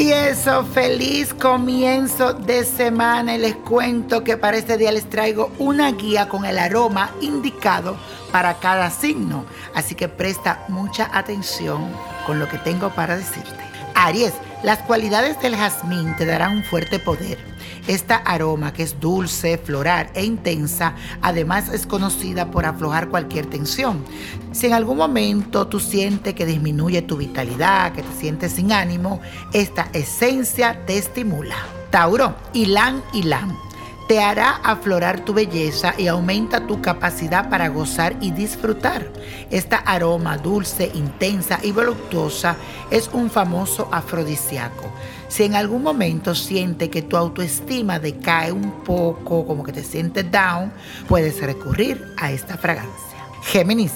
eso, feliz comienzo de semana y les cuento que para este día les traigo una guía con el aroma indicado para cada signo. Así que presta mucha atención con lo que tengo para decirte. Aries, las cualidades del jazmín te darán un fuerte poder. Esta aroma que es dulce, floral e intensa, además es conocida por aflojar cualquier tensión. Si en algún momento tú sientes que disminuye tu vitalidad, que te sientes sin ánimo, esta esencia te estimula. Tauro, Ilan Ilan te hará aflorar tu belleza y aumenta tu capacidad para gozar y disfrutar. Esta aroma dulce, intensa y voluptuosa es un famoso afrodisíaco. Si en algún momento siente que tu autoestima decae un poco, como que te sientes down, puedes recurrir a esta fragancia. Géminis,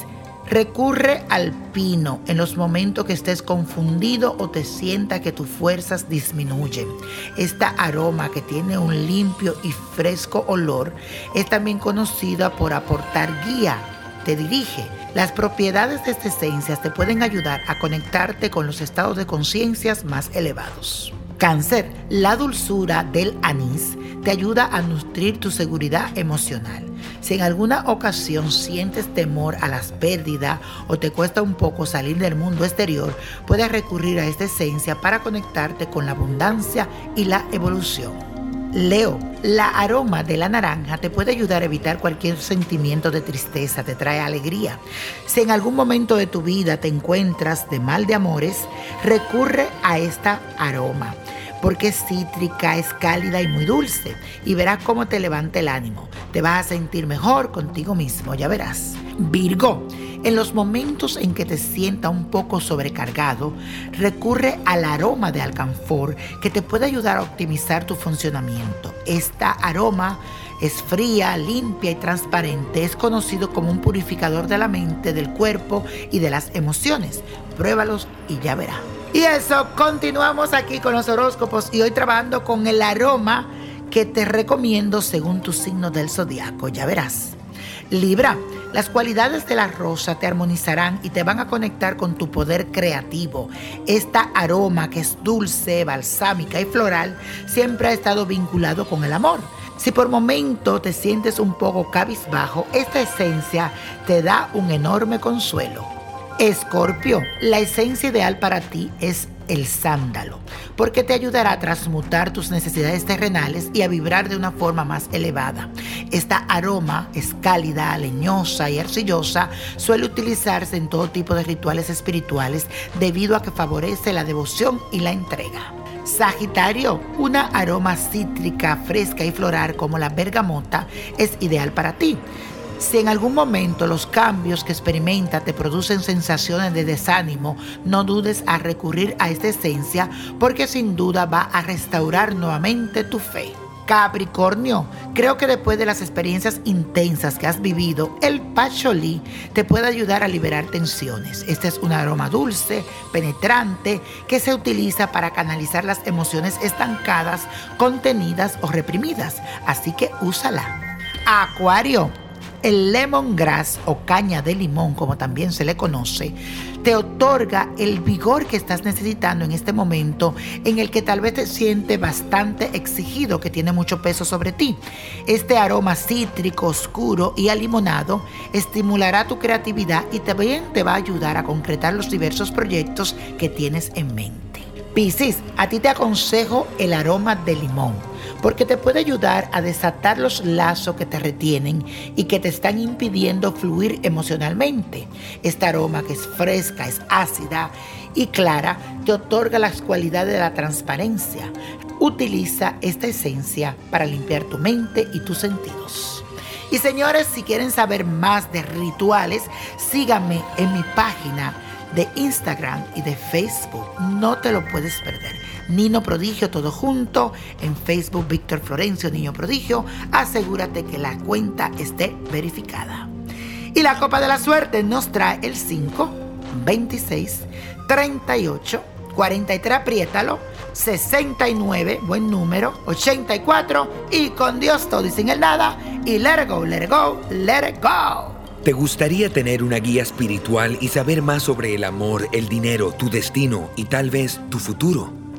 Recurre al pino en los momentos que estés confundido o te sienta que tus fuerzas disminuyen. Esta aroma que tiene un limpio y fresco olor es también conocida por aportar guía, te dirige. Las propiedades de esta esencia te pueden ayudar a conectarte con los estados de conciencias más elevados. Cáncer, la dulzura del anís te ayuda a nutrir tu seguridad emocional. Si en alguna ocasión sientes temor a las pérdidas o te cuesta un poco salir del mundo exterior, puedes recurrir a esta esencia para conectarte con la abundancia y la evolución. Leo, la aroma de la naranja te puede ayudar a evitar cualquier sentimiento de tristeza, te trae alegría. Si en algún momento de tu vida te encuentras de mal de amores, recurre a esta aroma porque es cítrica, es cálida y muy dulce. Y verás cómo te levanta el ánimo. Te vas a sentir mejor contigo mismo, ya verás. Virgo, en los momentos en que te sienta un poco sobrecargado, recurre al aroma de alcanfor que te puede ayudar a optimizar tu funcionamiento. Esta aroma es fría, limpia y transparente. Es conocido como un purificador de la mente, del cuerpo y de las emociones. Pruébalos y ya verás. Y eso, continuamos aquí con los horóscopos y hoy trabajando con el aroma que te recomiendo según tu signo del zodiaco. Ya verás. Libra, las cualidades de la rosa te armonizarán y te van a conectar con tu poder creativo. Esta aroma que es dulce, balsámica y floral siempre ha estado vinculado con el amor. Si por momento te sientes un poco cabizbajo, esta esencia te da un enorme consuelo. Escorpio, la esencia ideal para ti es el sándalo, porque te ayudará a transmutar tus necesidades terrenales y a vibrar de una forma más elevada. Esta aroma es cálida, leñosa y arcillosa, suele utilizarse en todo tipo de rituales espirituales debido a que favorece la devoción y la entrega. Sagitario, una aroma cítrica, fresca y floral como la bergamota es ideal para ti. Si en algún momento los cambios que experimenta te producen sensaciones de desánimo, no dudes a recurrir a esta esencia porque sin duda va a restaurar nuevamente tu fe. Capricornio, creo que después de las experiencias intensas que has vivido, el pacholí te puede ayudar a liberar tensiones. Este es un aroma dulce, penetrante, que se utiliza para canalizar las emociones estancadas, contenidas o reprimidas. Así que úsala. Acuario, el lemongrass o caña de limón, como también se le conoce, te otorga el vigor que estás necesitando en este momento en el que tal vez te sientes bastante exigido, que tiene mucho peso sobre ti. Este aroma cítrico, oscuro y alimonado estimulará tu creatividad y también te va a ayudar a concretar los diversos proyectos que tienes en mente. Piscis, a ti te aconsejo el aroma de limón porque te puede ayudar a desatar los lazos que te retienen y que te están impidiendo fluir emocionalmente. Esta aroma que es fresca, es ácida y clara, te otorga las cualidades de la transparencia. Utiliza esta esencia para limpiar tu mente y tus sentidos. Y señores, si quieren saber más de rituales, síganme en mi página de Instagram y de Facebook. No te lo puedes perder. Nino Prodigio, todo junto. En Facebook, Víctor Florencio, Niño Prodigio. Asegúrate que la cuenta esté verificada. Y la copa de la suerte nos trae el 5, 26, 38, 43, apriétalo, 69, buen número, 84 y con Dios todo y sin el nada. Y let it go, let it go, let it go. ¿Te gustaría tener una guía espiritual y saber más sobre el amor, el dinero, tu destino y tal vez tu futuro?